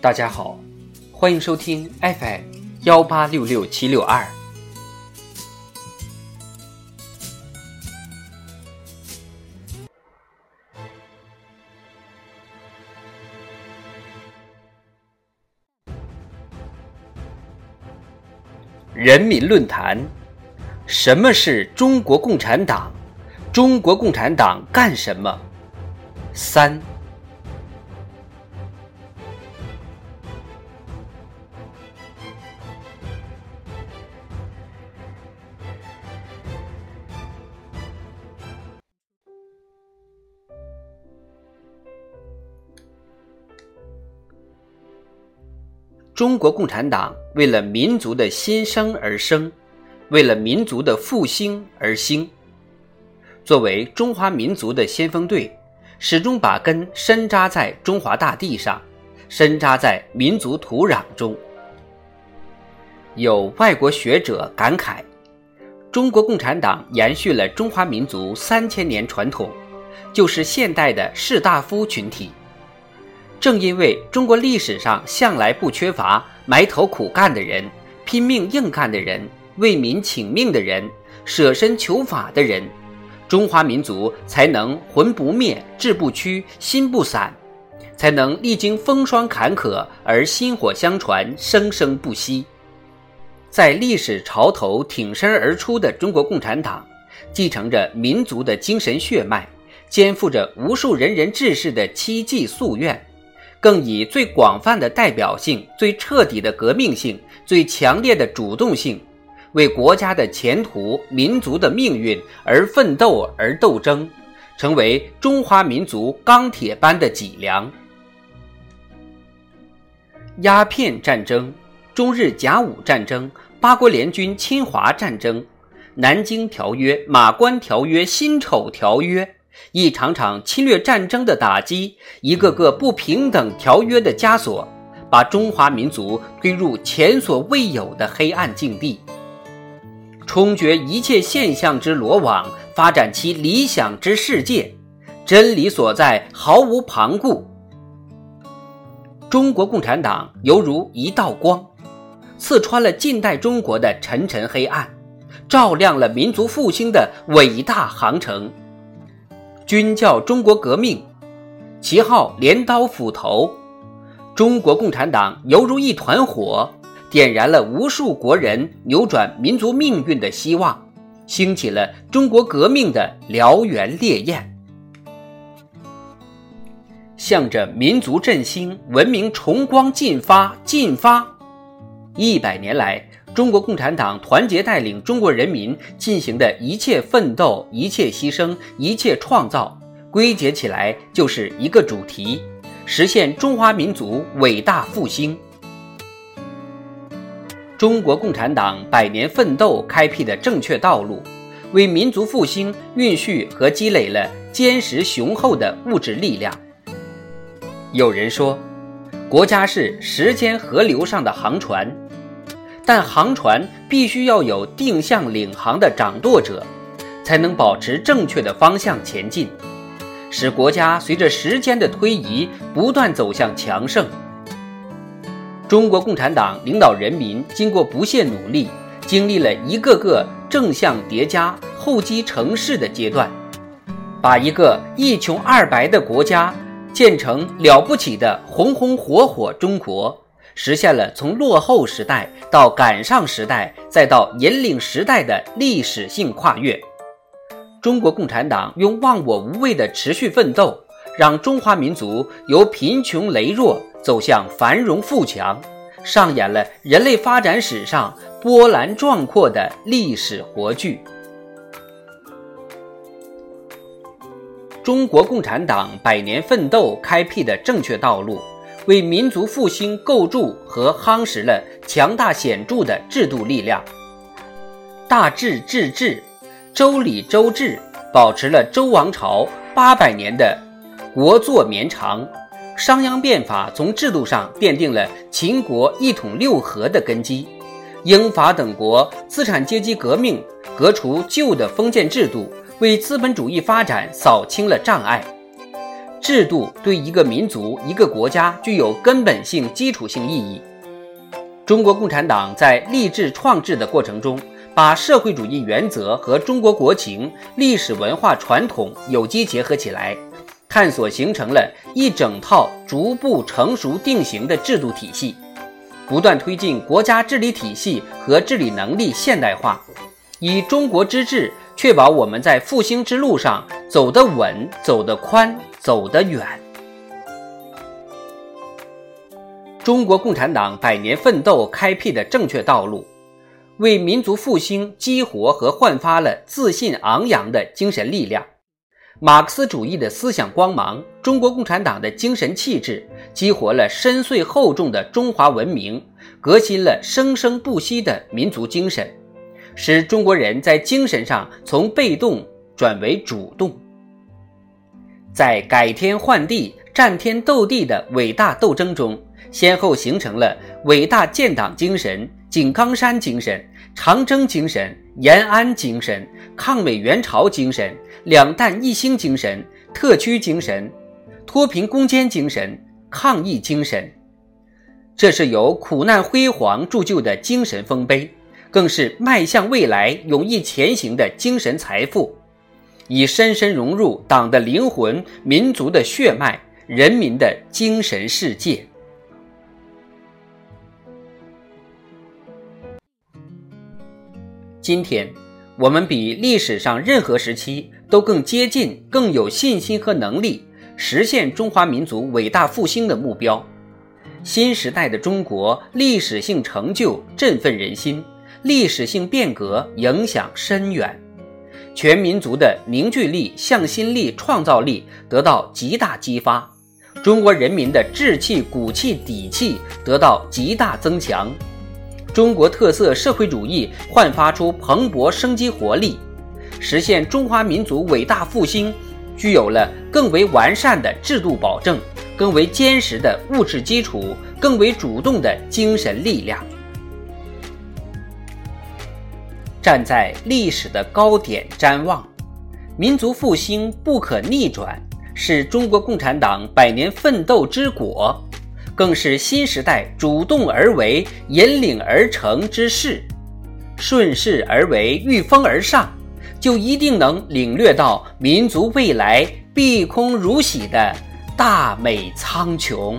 大家好，欢迎收听 FM 幺八六六七六二。人民论坛：什么是中国共产党？中国共产党干什么？三。中国共产党为了民族的新生而生，为了民族的复兴而兴。作为中华民族的先锋队，始终把根深扎在中华大地上，深扎在民族土壤中。有外国学者感慨：“中国共产党延续了中华民族三千年传统，就是现代的士大夫群体。”正因为中国历史上向来不缺乏埋头苦干的人、拼命硬干的人、为民请命的人、舍身求法的人，中华民族才能魂不灭、志不屈、心不散，才能历经风霜坎坷而薪火相传、生生不息。在历史潮头挺身而出的中国共产党，继承着民族的精神血脉，肩负着无数仁人志士的期冀夙愿。更以最广泛的代表性、最彻底的革命性、最强烈的主动性，为国家的前途、民族的命运而奋斗而斗争，成为中华民族钢铁般的脊梁。鸦片战争、中日甲午战争、八国联军侵华战争、南京条约、马关条约、辛丑条约。一场场侵略战争的打击，一个个不平等条约的枷锁，把中华民族推入前所未有的黑暗境地，冲决一切现象之罗网，发展其理想之世界。真理所在，毫无旁顾。中国共产党犹如一道光，刺穿了近代中国的沉沉黑暗，照亮了民族复兴的伟大航程。军叫中国革命，旗号镰刀斧头。中国共产党犹如一团火，点燃了无数国人扭转民族命运的希望，兴起了中国革命的燎原烈焰。向着民族振兴、文明重光进发，进发！一百年来。中国共产党团结带领中国人民进行的一切奋斗、一切牺牲、一切创造，归结起来就是一个主题：实现中华民族伟大复兴。中国共产党百年奋斗开辟的正确道路，为民族复兴孕育和积累了坚实雄厚的物质力量。有人说，国家是时间河流上的航船。但航船必须要有定向领航的掌舵者，才能保持正确的方向前进，使国家随着时间的推移不断走向强盛。中国共产党领导人民经过不懈努力，经历了一个个正向叠加、厚积成势的阶段，把一个一穷二白的国家建成了不起的红红火火中国。实现了从落后时代到赶上时代，再到引领时代的历史性跨越。中国共产党用忘我无畏的持续奋斗，让中华民族由贫穷羸弱走向繁荣富强，上演了人类发展史上波澜壮阔的历史活剧。中国共产党百年奋斗开辟的正确道路。为民族复兴构筑和夯实了强大显著的制度力量。大治治治，周礼周制保持了周王朝八百年的国祚绵长。商鞅变法从制度上奠定了秦国一统六合的根基。英法等国资产阶级革命革除旧的封建制度，为资本主义发展扫清了障碍。制度对一个民族、一个国家具有根本性、基础性意义。中国共产党在立志创制的过程中，把社会主义原则和中国国情、历史文化传统有机结合起来，探索形成了一整套逐步成熟定型的制度体系，不断推进国家治理体系和治理能力现代化，以中国之治确保我们在复兴之路上走得稳、走得宽。走得远。中国共产党百年奋斗开辟的正确道路，为民族复兴激活和焕发了自信昂扬的精神力量。马克思主义的思想光芒，中国共产党的精神气质，激活了深邃厚重的中华文明，革新了生生不息的民族精神，使中国人在精神上从被动转为主动。在改天换地、战天斗地的伟大斗争中，先后形成了伟大建党精神、井冈山精神、长征精神、延安精神、抗美援朝精神、两弹一星精神、特区精神、脱贫攻坚精神、抗疫精神。这是由苦难辉煌铸就的精神丰碑，更是迈向未来、勇毅前行的精神财富。已深深融入党的灵魂、民族的血脉、人民的精神世界。今天，我们比历史上任何时期都更接近、更有信心和能力实现中华民族伟大复兴的目标。新时代的中国历史性成就振奋人心，历史性变革影响深远。全民族的凝聚力、向心力、创造力得到极大激发，中国人民的志气、骨气、底气得到极大增强，中国特色社会主义焕发出蓬勃生机活力，实现中华民族伟大复兴，具有了更为完善的制度保证、更为坚实的物质基础、更为主动的精神力量。站在历史的高点瞻望，民族复兴不可逆转，是中国共产党百年奋斗之果，更是新时代主动而为、引领而成之势。顺势而为，御风而上，就一定能领略到民族未来碧空如洗的大美苍穹。